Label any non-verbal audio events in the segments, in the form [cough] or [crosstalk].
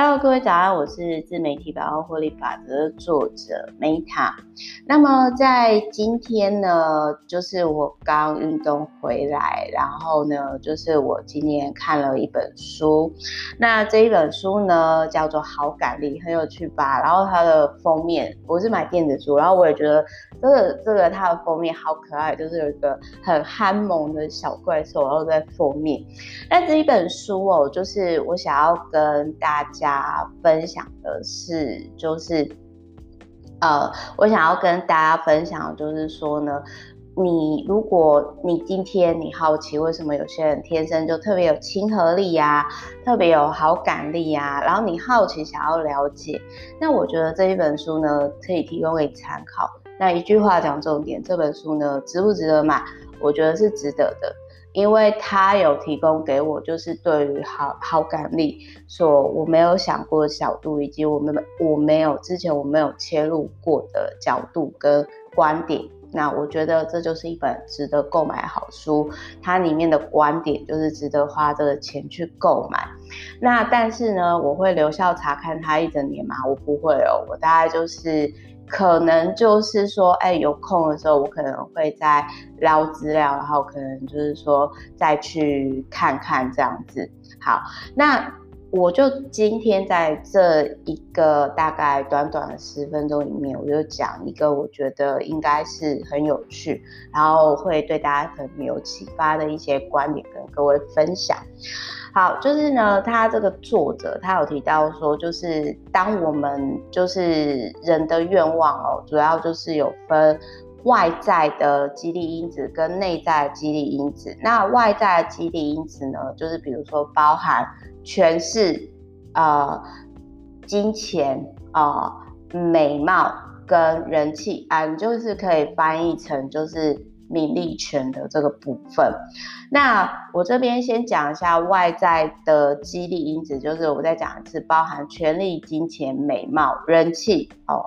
Hello，各位早安，我是自媒体百万获利法则的作者 Meta。那么在今天呢，就是我刚运动回来，然后呢，就是我今天看了一本书。那这一本书呢，叫做《好感力》，很有趣吧？然后它的封面，我是买电子书，然后我也觉得这个这个它的封面好可爱，就是有一个很憨萌的小怪兽，然后在封面。那这一本书哦，就是我想要跟大家。大家分享的是，就是，呃，我想要跟大家分享，就是说呢，你如果你今天你好奇为什么有些人天生就特别有亲和力呀、特别有好感力呀、然后你好奇想要了解，那我觉得这一本书呢，可以提供给你参考。那一句话讲重点，这本书呢，值不值得买？我觉得是值得的。因为他有提供给我，就是对于好好感力，所我没有想过的角度，以及我们我没有之前我没有切入过的角度跟观点。那我觉得这就是一本值得购买好书，它里面的观点就是值得花这个钱去购买。那但是呢，我会留校查看它一整年吗？我不会哦，我大概就是。可能就是说，哎，有空的时候，我可能会再捞资料，然后可能就是说再去看看这样子。好，那我就今天在这一个大概短短的十分钟里面，我就讲一个我觉得应该是很有趣，然后会对大家可能有启发的一些观点跟各位分享。好，就是呢，他这个作者他有提到说，就是当我们就是人的愿望哦，主要就是有分外在的激励因子跟内在的激励因子。那外在的激励因子呢，就是比如说包含权势、呃金钱、呃美貌跟人气啊，你就是可以翻译成就是。名利权的这个部分，那我这边先讲一下外在的激励因子，就是我再讲一次，包含权力、金钱、美貌、人气哦。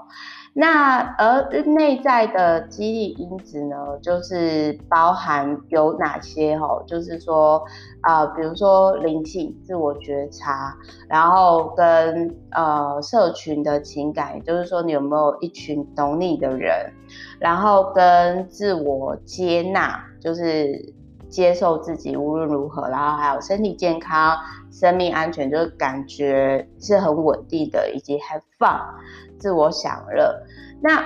那而内在的激励因子呢，就是包含有哪些哦？就是说啊、呃，比如说灵性、自我觉察，然后跟呃社群的情感，也就是说你有没有一群懂你的人，然后跟自我接纳，就是接受自己无论如何，然后还有身体健康、生命安全，就是感觉是很稳定的，以及 have fun。自我享乐，那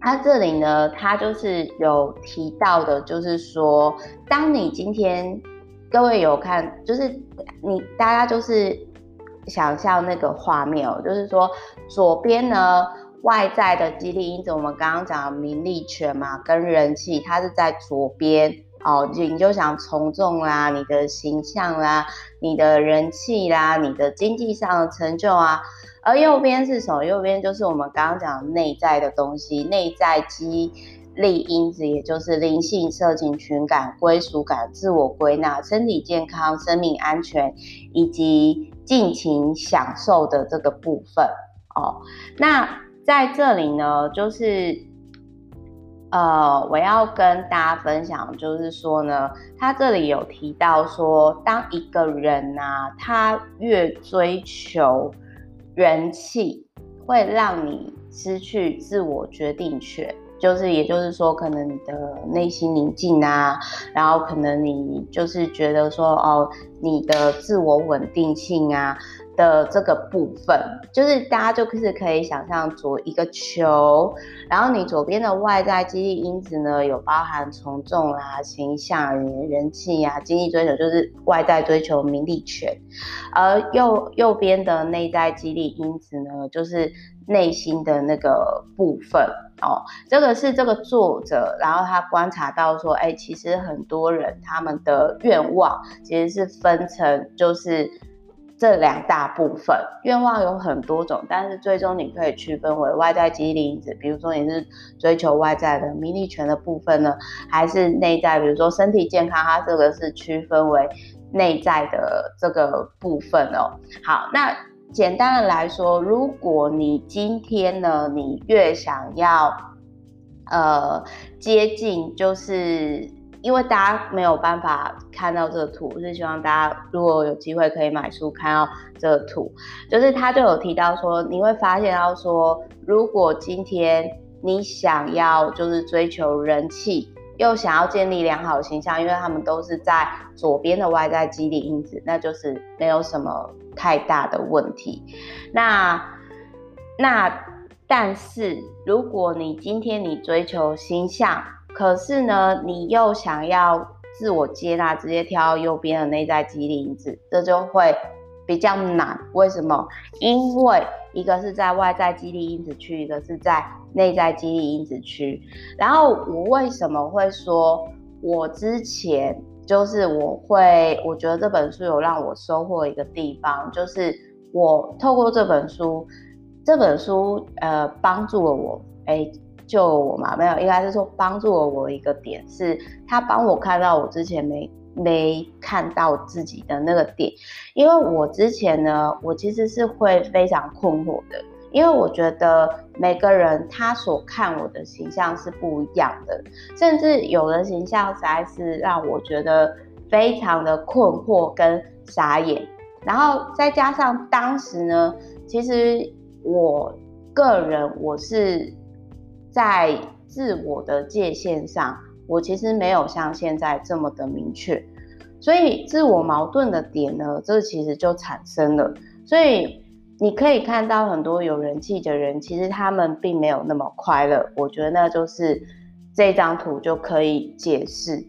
他这里呢，他就是有提到的，就是说，当你今天各位有看，就是你大家就是想象那个画面哦，就是说左边呢，外在的激励因子，我们刚刚讲的名利权嘛，跟人气，它是在左边哦，你就想从众啦，你的形象啦，你的人气啦，你的经济上的成就啊。而右边是什么？右边就是我们刚刚讲内在的东西，内在激励因子，也就是灵性、社情、群感、归属感、自我归纳、身体健康、生命安全，以及尽情享受的这个部分哦。那在这里呢，就是呃，我要跟大家分享，就是说呢，他这里有提到说，当一个人呐、啊，他越追求。人气会让你失去自我决定权，就是也就是说，可能你的内心宁静啊，然后可能你就是觉得说，哦，你的自我稳定性啊。的这个部分，就是大家就是可以想象左一个球，然后你左边的外在激励因子呢，有包含从众啊、形象、人人气啊、经济追求，就是外在追求名利权，而右右边的内在激励因子呢，就是内心的那个部分哦。这个是这个作者，然后他观察到说，哎，其实很多人他们的愿望其实是分成就是。这两大部分愿望有很多种，但是最终你可以区分为外在激励因子，比如说你是追求外在的名利权的部分呢，还是内在，比如说身体健康，它这个是区分为内在的这个部分哦。好，那简单的来说，如果你今天呢，你越想要呃接近就是因为大家没有办法看到这个图，是希望大家如果有机会可以买书看到这个图，就是他就有提到说，你会发现到说，如果今天你想要就是追求人气，又想要建立良好形象，因为他们都是在左边的外在激励因子，那就是没有什么太大的问题。那那但是如果你今天你追求形象，可是呢，你又想要自我接纳，直接挑右边的内在激励因子，这就会比较难。为什么？因为一个是在外在激励因子区，一个是在内在激励因子区。然后我为什么会说，我之前就是我会，我觉得这本书有让我收获一个地方，就是我透过这本书，这本书呃帮助了我，哎。救我嘛？没有，应该是说帮助了我一个点，是他帮我看到我之前没没看到自己的那个点。因为我之前呢，我其实是会非常困惑的，因为我觉得每个人他所看我的形象是不一样的，甚至有的形象实在是让我觉得非常的困惑跟傻眼。然后再加上当时呢，其实我个人我是。在自我的界限上，我其实没有像现在这么的明确，所以自我矛盾的点呢，这其实就产生了。所以你可以看到很多有人气的人，其实他们并没有那么快乐。我觉得那就是这张图就可以解释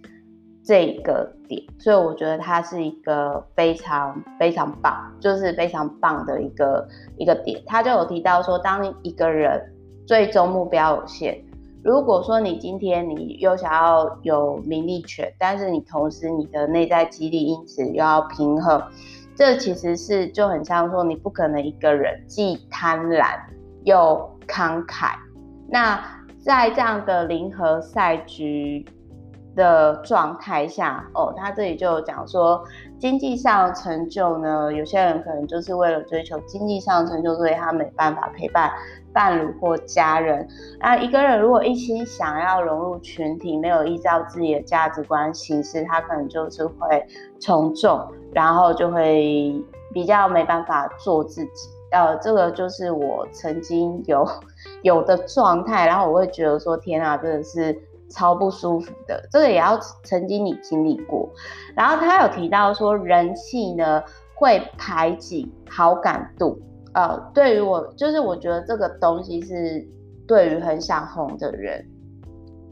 这个点。所以我觉得它是一个非常非常棒，就是非常棒的一个一个点。他就有提到说，当一个人。最终目标有限。如果说你今天你又想要有名利权，但是你同时你的内在激励因子又要平衡，这其实是就很像说你不可能一个人既贪婪又慷慨。那在这样的零和赛局的状态下，哦，他这里就讲说，经济上成就呢，有些人可能就是为了追求经济上的成就，所以他没办法陪伴。伴侣或家人，那一个人如果一心想要融入群体，没有依照自己的价值观行事，他可能就是会从众，然后就会比较没办法做自己。呃，这个就是我曾经有 [laughs] 有的状态，然后我会觉得说，天啊，真的是超不舒服的。这个也要曾经你经历过。然后他有提到说，人气呢会排挤好感度。呃，对于我，就是我觉得这个东西是对于很想红的人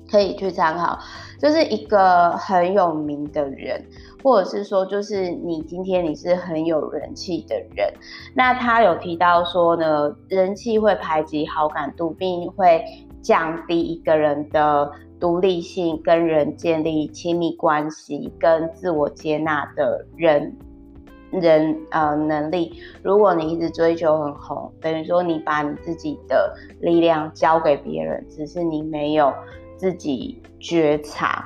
可以去参考，就是一个很有名的人，或者是说，就是你今天你是很有人气的人，那他有提到说呢，人气会排挤好感度，并会降低一个人的独立性，跟人建立亲密关系，跟自我接纳的人。人呃能力，如果你一直追求很红，等于说你把你自己的力量交给别人，只是你没有自己觉察，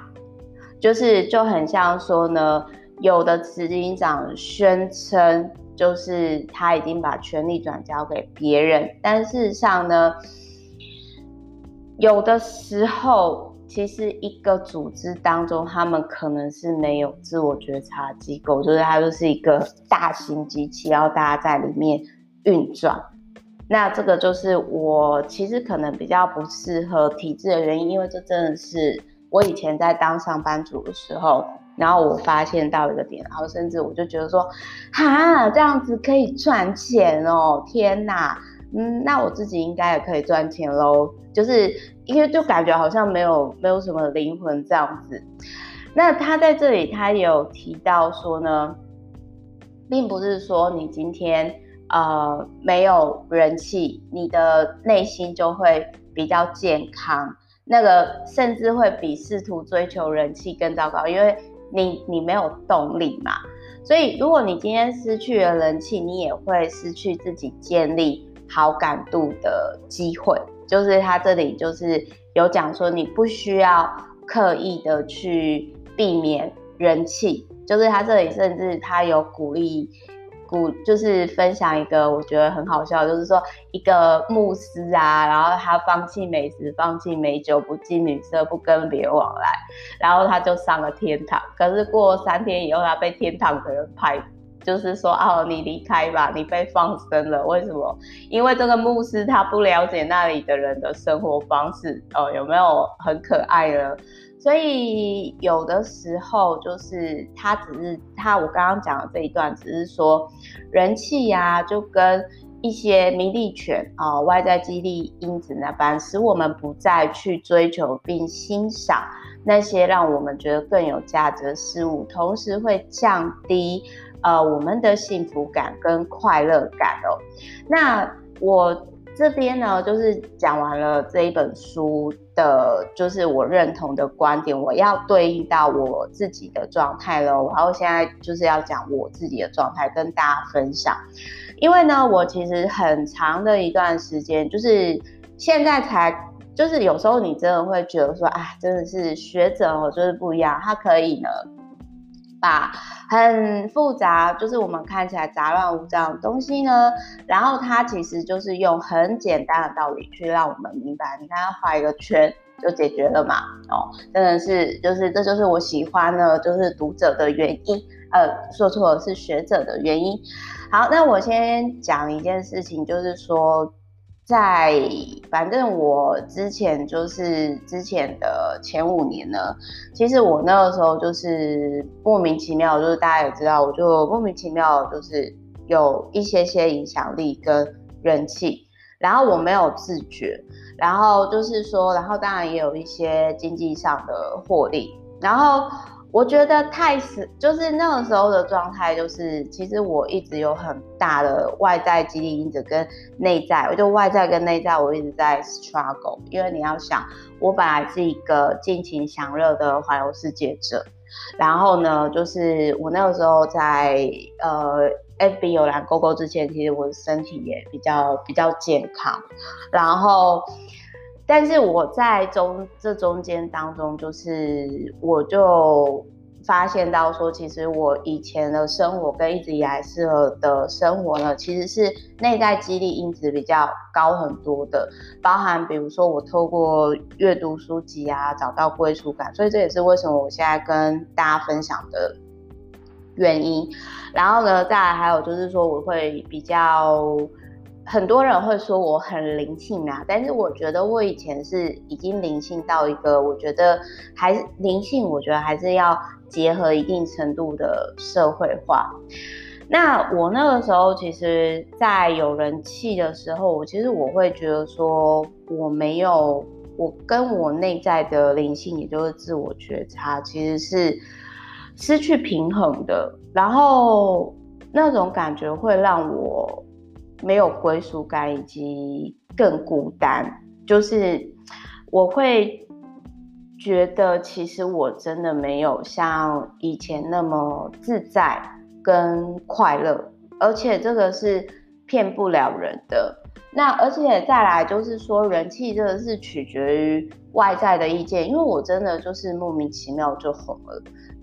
就是就很像说呢，有的执行长宣称就是他已经把权力转交给别人，但事实上呢，有的时候。其实一个组织当中，他们可能是没有自我觉察机构，就是它就是一个大型机器，然后大家在里面运转。那这个就是我其实可能比较不适合体制的原因，因为这真的是我以前在当上班族的时候，然后我发现到一个点，然后甚至我就觉得说，哈，这样子可以赚钱哦，天哪！嗯，那我自己应该也可以赚钱喽，就是因为就感觉好像没有没有什么灵魂这样子。那他在这里他也有提到说呢，并不是说你今天呃没有人气，你的内心就会比较健康，那个甚至会比试图追求人气更糟糕，因为你你没有动力嘛。所以如果你今天失去了人气，你也会失去自己建立好感度的机会，就是他这里就是有讲说，你不需要刻意的去避免人气，就是他这里甚至他有鼓励鼓就是分享一个我觉得很好笑，就是说一个牧师啊，然后他放弃美食，放弃美酒，不近女色，不跟别人往来，然后他就上了天堂。可是过三天以后，他被天堂的人拍，就是说哦，你离开吧，你被放生了。为什么？因为这个牧师他不了解那里的人的生活方式哦，有没有很可爱呢？所以有的时候就是他只是他，我刚刚讲的这一段只是说人气呀、就跟一些名利权啊、外在激励因子那般，使我们不再去追求并欣赏那些让我们觉得更有价值的事物，同时会降低呃我们的幸福感跟快乐感哦。那我。这边呢，就是讲完了这一本书的，就是我认同的观点，我要对应到我自己的状态喽。然后现在就是要讲我自己的状态，跟大家分享。因为呢，我其实很长的一段时间，就是现在才，就是有时候你真的会觉得说，啊，真的是学者哦，就是不一样，他可以呢。把很复杂，就是我们看起来杂乱无章的东西呢，然后它其实就是用很简单的道理去让我们明白。你看，它画一个圈就解决了嘛？哦，真的是，就是这就是我喜欢呢，就是读者的原因。呃，说错了，是学者的原因。好，那我先讲一件事情，就是说。在反正我之前就是之前的前五年呢，其实我那个时候就是莫名其妙，就是大家也知道，我就莫名其妙就是有一些些影响力跟人气，然后我没有自觉，然后就是说，然后当然也有一些经济上的获利，然后。我觉得太是，就是那个时候的状态，就是其实我一直有很大的外在激励因子跟内在，我就外在跟内在我一直在 struggle，因为你要想，我本来是一个尽情享乐的环游世界者，然后呢，就是我那个时候在呃 FB 有蓝勾勾之前，其实我的身体也比较比较健康，然后。但是我在中这中间当中，就是我就发现到说，其实我以前的生活跟一直以来适合的生活呢，其实是内在激励因子比较高很多的，包含比如说我透过阅读书籍啊，找到归属感，所以这也是为什么我现在跟大家分享的原因。然后呢，再来还有就是说，我会比较。很多人会说我很灵性啊，但是我觉得我以前是已经灵性到一个，我觉得还是灵性，我觉得还是要结合一定程度的社会化。那我那个时候，其实，在有人气的时候，我其实我会觉得说，我没有，我跟我内在的灵性，也就是自我觉察，其实是失去平衡的。然后那种感觉会让我。没有归属感，以及更孤单，就是我会觉得，其实我真的没有像以前那么自在跟快乐，而且这个是骗不了人的。那而且再来就是说，人气这个是取决于外在的意见，因为我真的就是莫名其妙就红了。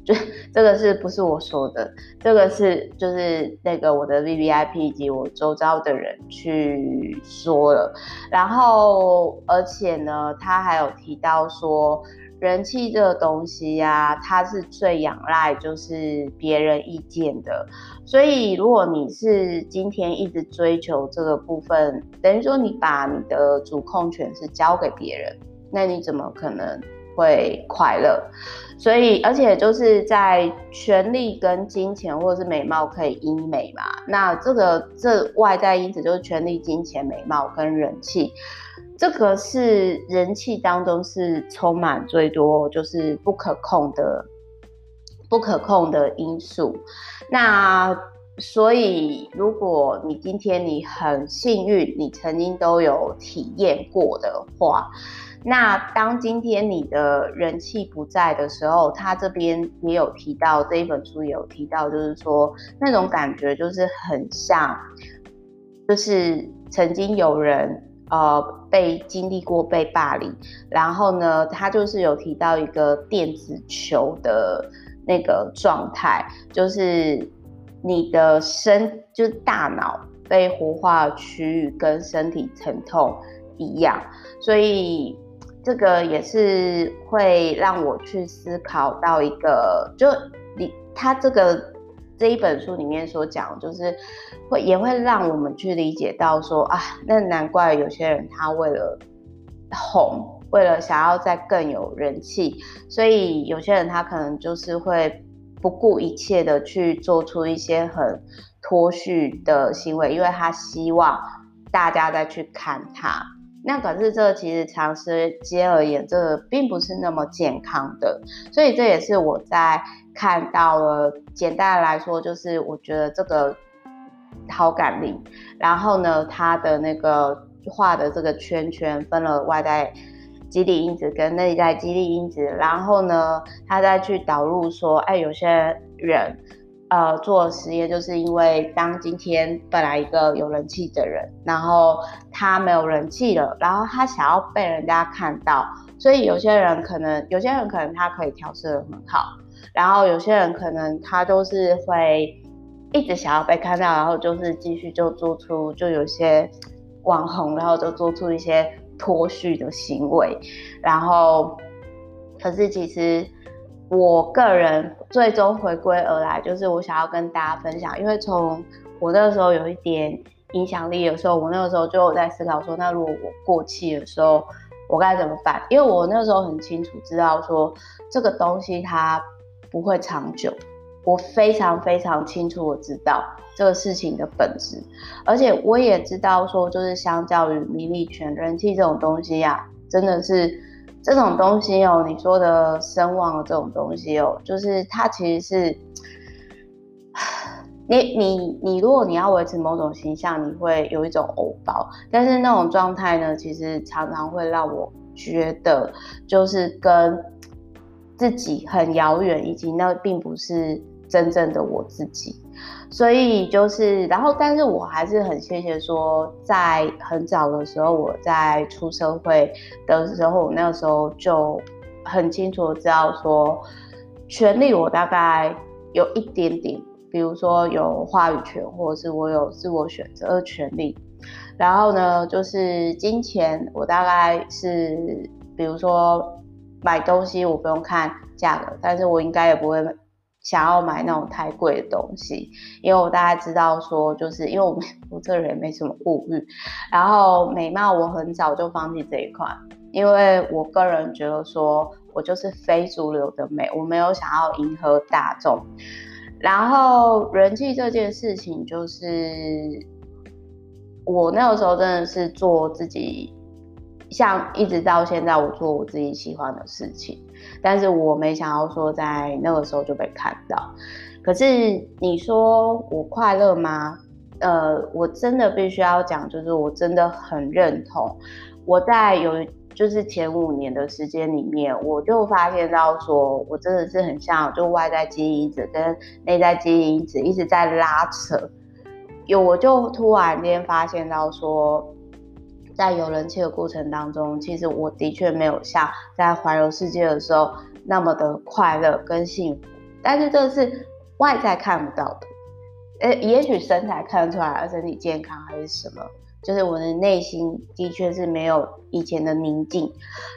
就 [laughs] 这个是不是我说的？这个是就是那个我的 VVIP 以及我周遭的人去说了，然后而且呢，他还有提到说，人气这个东西呀、啊，它是最仰赖就是别人意见的，所以如果你是今天一直追求这个部分，等于说你把你的主控权是交给别人，那你怎么可能？会快乐，所以而且就是在权力跟金钱或者是美貌可以医美嘛，那这个这外在因子就是权力、金钱、美貌跟人气，这个是人气当中是充满最多就是不可控的不可控的因素。那所以如果你今天你很幸运，你曾经都有体验过的话。那当今天你的人气不在的时候，他这边也有提到，这一本书也有提到，就是说那种感觉就是很像，就是曾经有人呃被经历过被霸凌，然后呢，他就是有提到一个电子球的那个状态，就是你的身就是大脑被活化区域跟身体疼痛一样，所以这个也是会让我去思考到一个，就你他这个这一本书里面所讲，就是会也会让我们去理解到说啊，那难怪有些人他为了红，为了想要再更有人气，所以有些人他可能就是会。不顾一切的去做出一些很脱序的行为，因为他希望大家再去看他。那可是这其实长时间而言，这个并不是那么健康的。所以这也是我在看到了。简单来说，就是我觉得这个好感力，然后呢，他的那个画的这个圈圈分了外在。激励因子跟内在激励因子，然后呢，他再去导入说，哎，有些人，呃，做实验，就是因为当今天本来一个有人气的人，然后他没有人气了，然后他想要被人家看到，所以有些人可能，有些人可能他可以调试得很好，然后有些人可能他都是会一直想要被看到，然后就是继续就做出就有些网红，然后就做出一些。脱序的行为，然后，可是其实我个人最终回归而来，就是我想要跟大家分享，因为从我那个时候有一点影响力的时候，我那个时候就有在思考说，那如果我过气的时候，我该怎么办？因为我那时候很清楚知道说，这个东西它不会长久。我非常非常清楚，我知道这个事情的本质，而且我也知道说，就是相较于名利权、人气这种东西呀、啊，真的是这种东西哦，你说的声望这种东西哦，就是它其实是，你 [sighs] 你你，如果你要维持某种形象，你会有一种偶包，但是那种状态呢，其实常常会让我觉得，就是跟自己很遥远，以及那并不是。真正的我自己，所以就是，然后，但是我还是很谢谢说，在很早的时候，我在出社会的时候，我那个时候就很清楚知道说，权利我大概有一点点，比如说有话语权，或者是我有自我选择的权利。然后呢，就是金钱，我大概是，比如说买东西，我不用看价格，但是我应该也不会。想要买那种太贵的东西，因为我大概知道说，就是因为我 [laughs] 我这个人没什么物欲，然后美貌我很早就放弃这一块，因为我个人觉得说我就是非主流的美，我没有想要迎合大众。然后人气这件事情，就是我那个时候真的是做自己。像一直到现在，我做我自己喜欢的事情，但是我没想到说在那个时候就被看到。可是你说我快乐吗？呃，我真的必须要讲，就是我真的很认同。我在有就是前五年的时间里面，我就发现到说我真的是很像，就外在基因子跟内在基因子一直在拉扯。有我就突然间发现到说。在有人气的过程当中，其实我的确没有像在环游世界的时候那么的快乐跟幸福，但是这是外在看不到的，呃，也许身材看得出来，身体健康还是什么，就是我的内心的确是没有以前的宁静。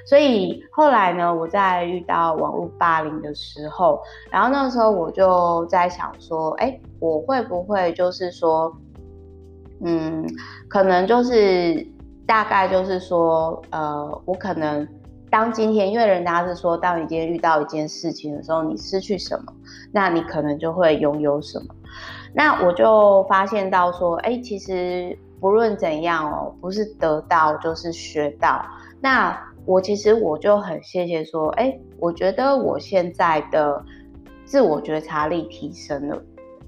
所以后来呢，我在遇到网络霸凌的时候，然后那时候我就在想说，哎，我会不会就是说，嗯，可能就是。大概就是说，呃，我可能当今天，因为人家是说，当你今天遇到一件事情的时候，你失去什么，那你可能就会拥有什么。那我就发现到说，哎，其实不论怎样哦，不是得到就是学到。那我其实我就很谢谢说，哎，我觉得我现在的自我觉察力提升了，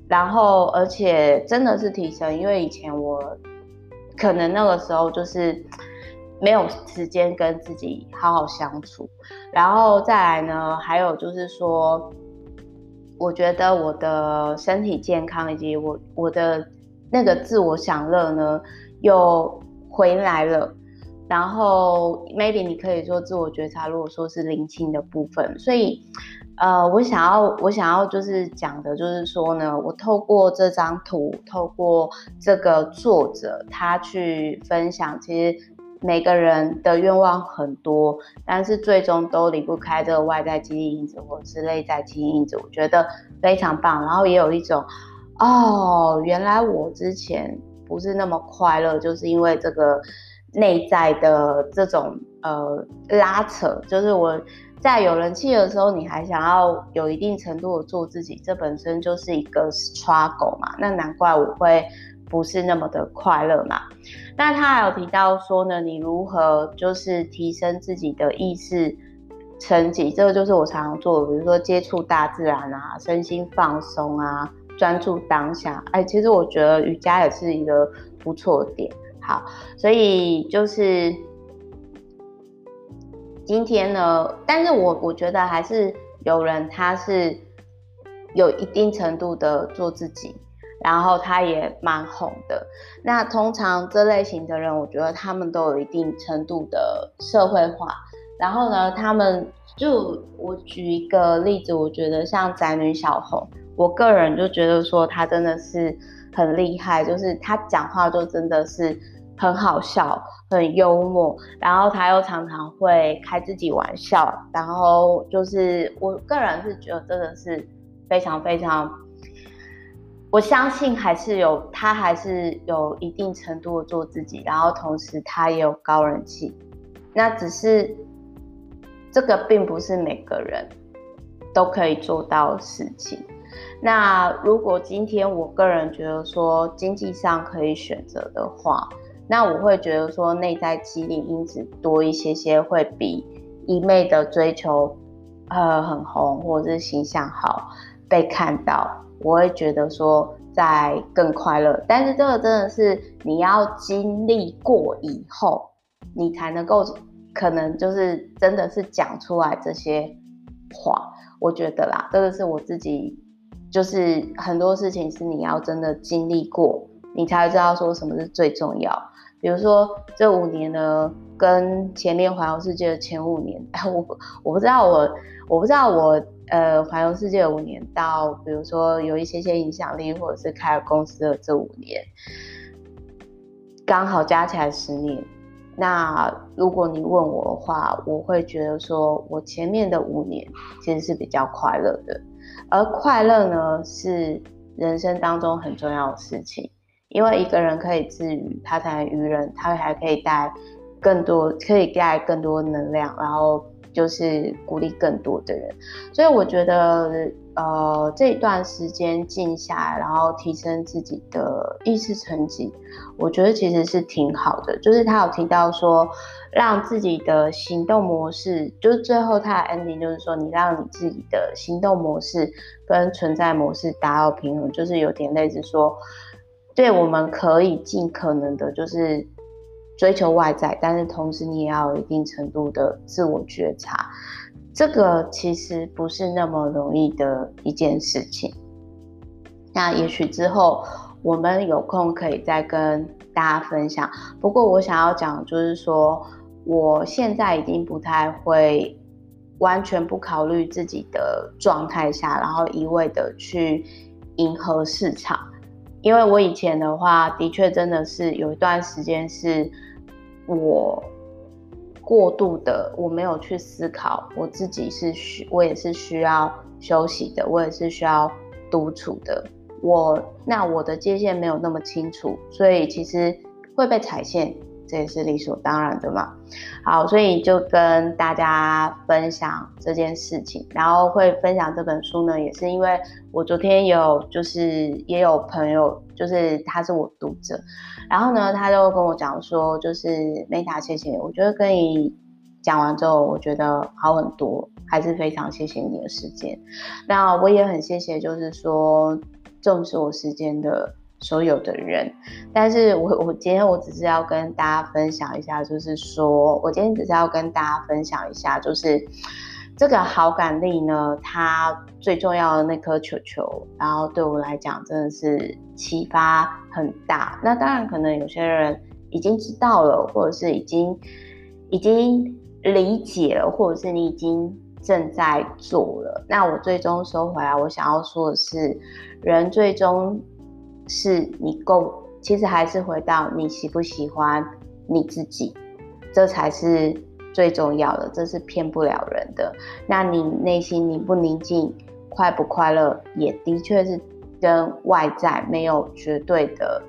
然后而且真的是提升，因为以前我。可能那个时候就是没有时间跟自己好好相处，然后再来呢，还有就是说，我觉得我的身体健康以及我我的那个自我享乐呢又回来了，然后 maybe 你可以说自我觉察，如果说是灵性的部分，所以呃，我想要我想要就是讲的，就是说呢，我透过这张图，透过这个作者他去分享，其实每个人的愿望很多，但是最终都离不开这个外在激励因子或是内在激励因子，我觉得非常棒。然后也有一种，哦，原来我之前不是那么快乐，就是因为这个内在的这种呃拉扯，就是我。在有人气的时候，你还想要有一定程度的做自己，这本身就是一个 struggle 嘛。那难怪我会不是那么的快乐嘛。那他还有提到说呢，你如何就是提升自己的意识层级，这个就是我常常做的，比如说接触大自然啊，身心放松啊，专注当下。哎，其实我觉得瑜伽也是一个不错的点。好，所以就是。今天呢，但是我我觉得还是有人他是有一定程度的做自己，然后他也蛮红的。那通常这类型的人，我觉得他们都有一定程度的社会化。然后呢，他们就我举一个例子，我觉得像宅女小红，我个人就觉得说他真的是很厉害，就是他讲话就真的是。很好笑，很幽默，然后他又常常会开自己玩笑，然后就是我个人是觉得真的是非常非常，我相信还是有他还是有一定程度的做自己，然后同时他也有高人气，那只是这个并不是每个人都可以做到的事情。那如果今天我个人觉得说经济上可以选择的话，那我会觉得说，内在激励因子多一些些，会比一昧的追求，呃，很红或者是形象好被看到，我会觉得说在更快乐。但是这个真的是你要经历过以后，你才能够可能就是真的是讲出来这些话。我觉得啦，这个是我自己，就是很多事情是你要真的经历过，你才会知道说什么是最重要。比如说这五年呢，跟前面环游世界的前五年，[laughs] 我我不知道我我不知道我呃环游世界的五年到，比如说有一些些影响力，或者是开了公司的这五年，刚好加起来十年。那如果你问我的话，我会觉得说我前面的五年其实是比较快乐的，而快乐呢是人生当中很重要的事情。因为一个人可以自愈，他才能愚人，他还可以带更多，可以带更多能量，然后就是鼓励更多的人。所以我觉得，呃，这一段时间静下来，然后提升自己的意识层级，我觉得其实是挺好的。就是他有提到说，让自己的行动模式，就是最后他的 ending，就是说你让你自己的行动模式跟存在模式达到平衡，就是有点类似说。对，我们可以尽可能的，就是追求外在，但是同时你也要有一定程度的自我觉察。这个其实不是那么容易的一件事情。那也许之后我们有空可以再跟大家分享。不过我想要讲，就是说我现在已经不太会完全不考虑自己的状态下，然后一味的去迎合市场。因为我以前的话，的确真的是有一段时间是我过度的，我没有去思考我自己是需，我也是需要休息的，我也是需要独处的。我那我的界限没有那么清楚，所以其实会被踩线。这也是理所当然的嘛。好，所以就跟大家分享这件事情，然后会分享这本书呢，也是因为我昨天有就是也有朋友，就是他是我读者，然后呢，他就跟我讲说，就是 Meta，谢谢你，我觉得跟你讲完之后，我觉得好很多，还是非常谢谢你的时间。那我也很谢谢，就是说重视我时间的。所有的人，但是我我今天我只是要跟大家分享一下，就是说我今天只是要跟大家分享一下，就是这个好感力呢，它最重要的那颗球球，然后对我来讲真的是启发很大。那当然可能有些人已经知道了，或者是已经已经理解了，或者是你已经正在做了。那我最终收回来，我想要说的是，人最终是你够，其实还是回到你喜不喜欢你自己，这才是最重要的，这是骗不了人的。那你内心宁不宁静，快不快乐，也的确是跟外在没有绝对的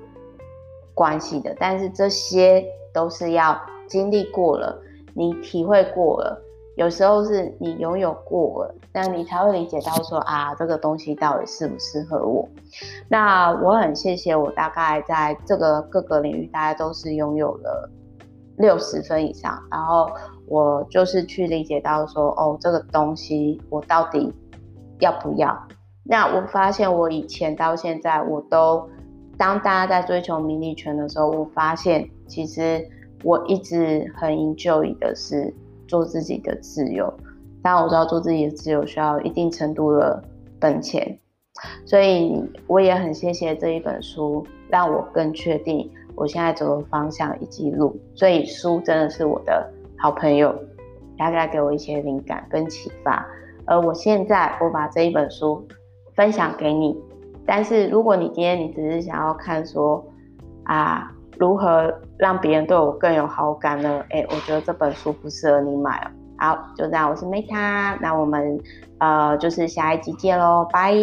关系的。但是这些都是要经历过了，你体会过了。有时候是你拥有过了，那你才会理解到说啊，这个东西到底适不适合我。那我很谢谢我大概在这个各个领域，大家都是拥有了六十分以上，然后我就是去理解到说，哦，这个东西我到底要不要？那我发现我以前到现在，我都当大家在追求名利权的时候，我发现其实我一直很 enjoy 的是。做自己的自由，当然我知道做自己的自由需要一定程度的本钱，所以我也很谢谢这一本书，让我更确定我现在走的方向以及路。所以书真的是我的好朋友，大概给我一些灵感跟启发。而我现在我把这一本书分享给你，但是如果你今天你只是想要看说啊。如何让别人对我更有好感呢？哎、我觉得这本书不适合你买哦。好，就这样，我是 Meta，那我们呃就是下一集见喽，拜。